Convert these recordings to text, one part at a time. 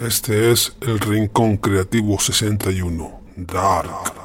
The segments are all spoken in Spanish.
Este es el Rincón Creativo 61, Dark.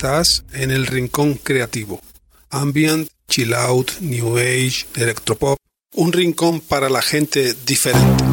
Estás en el rincón creativo. Ambient, chill out, new age, electropop. Un rincón para la gente diferente.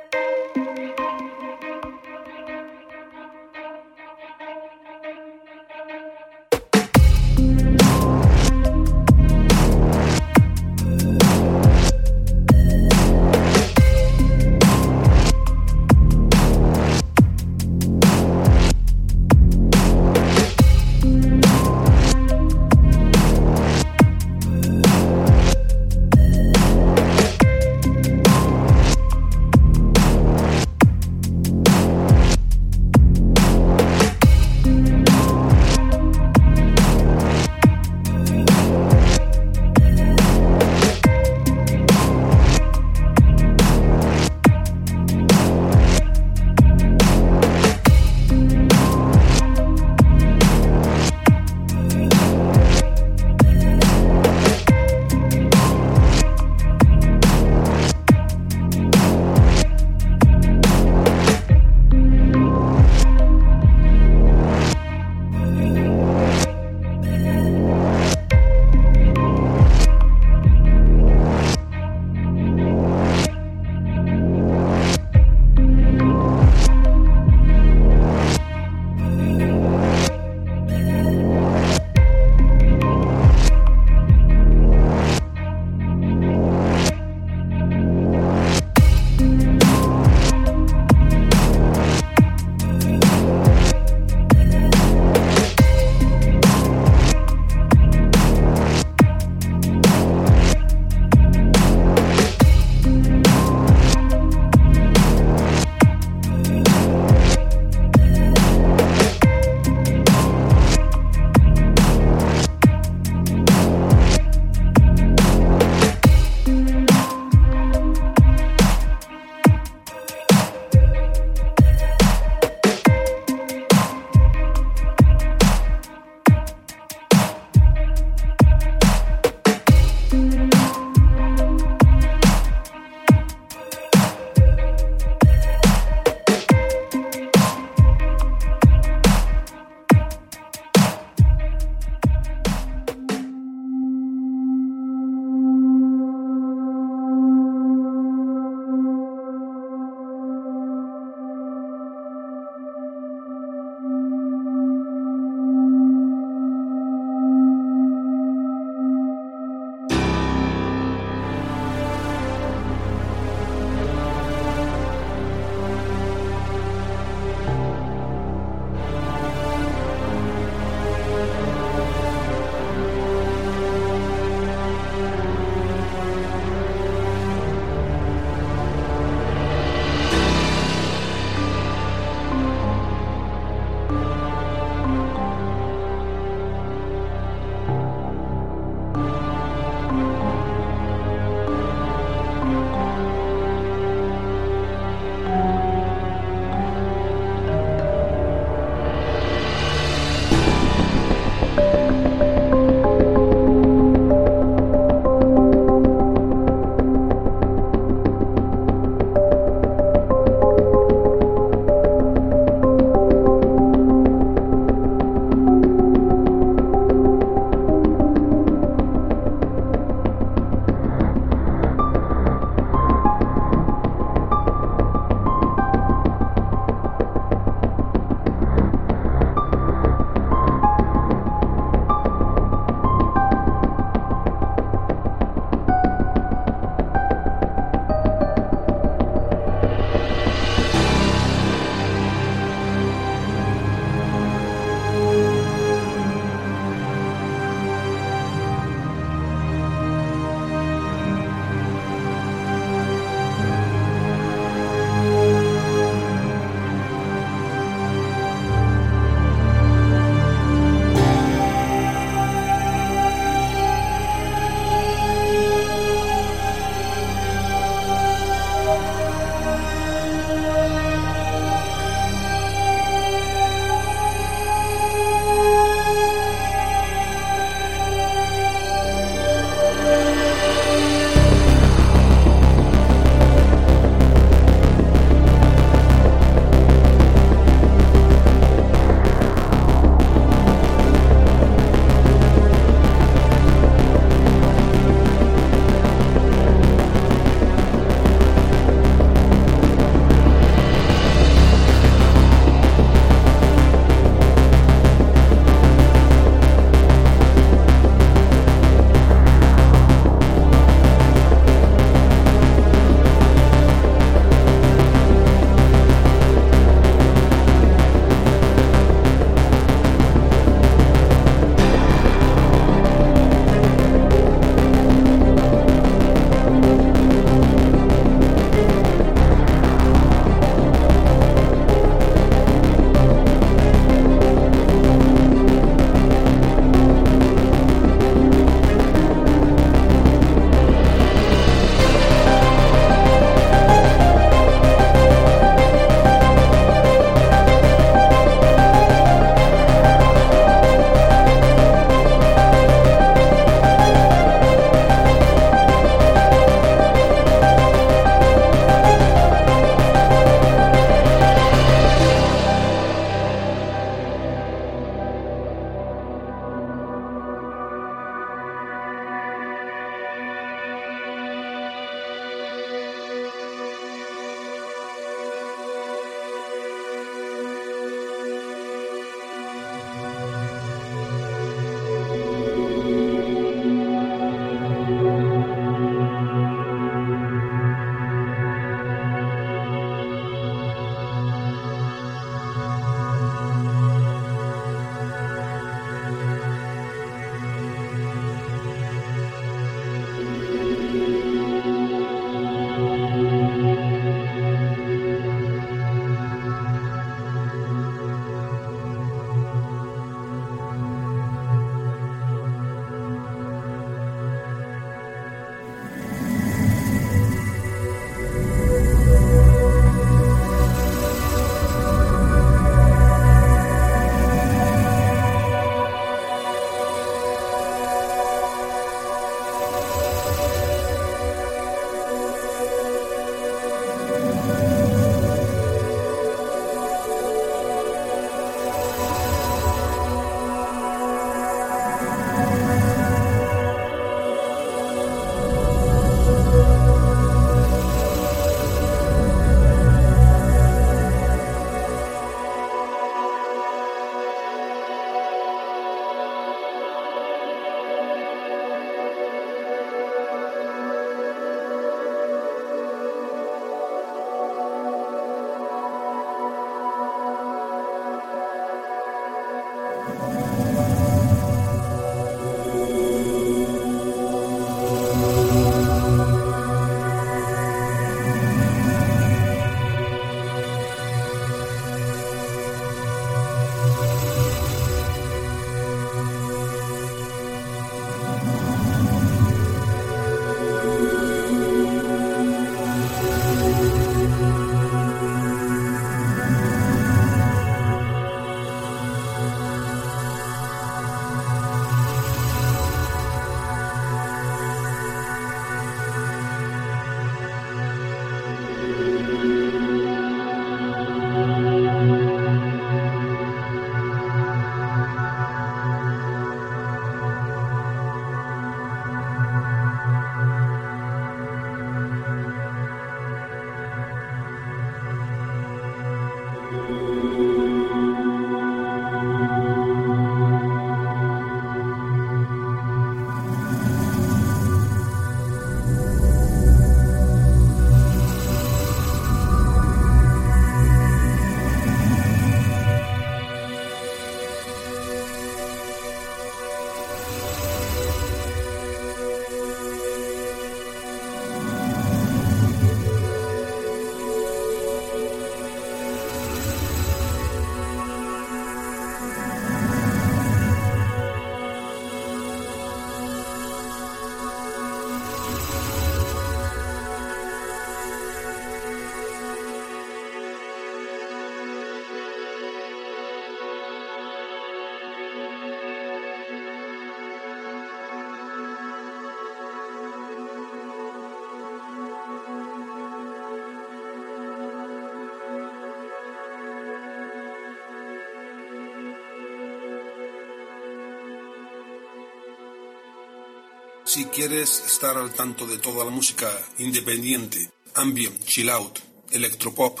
Si quieres estar al tanto de toda la música independiente, ambient, chill out, electropop,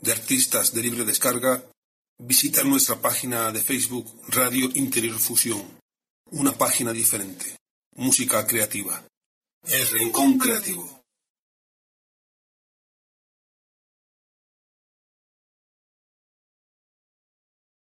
de artistas de libre descarga, visita nuestra página de Facebook Radio Interior Fusión. Una página diferente. Música creativa. El Rincón Creativo.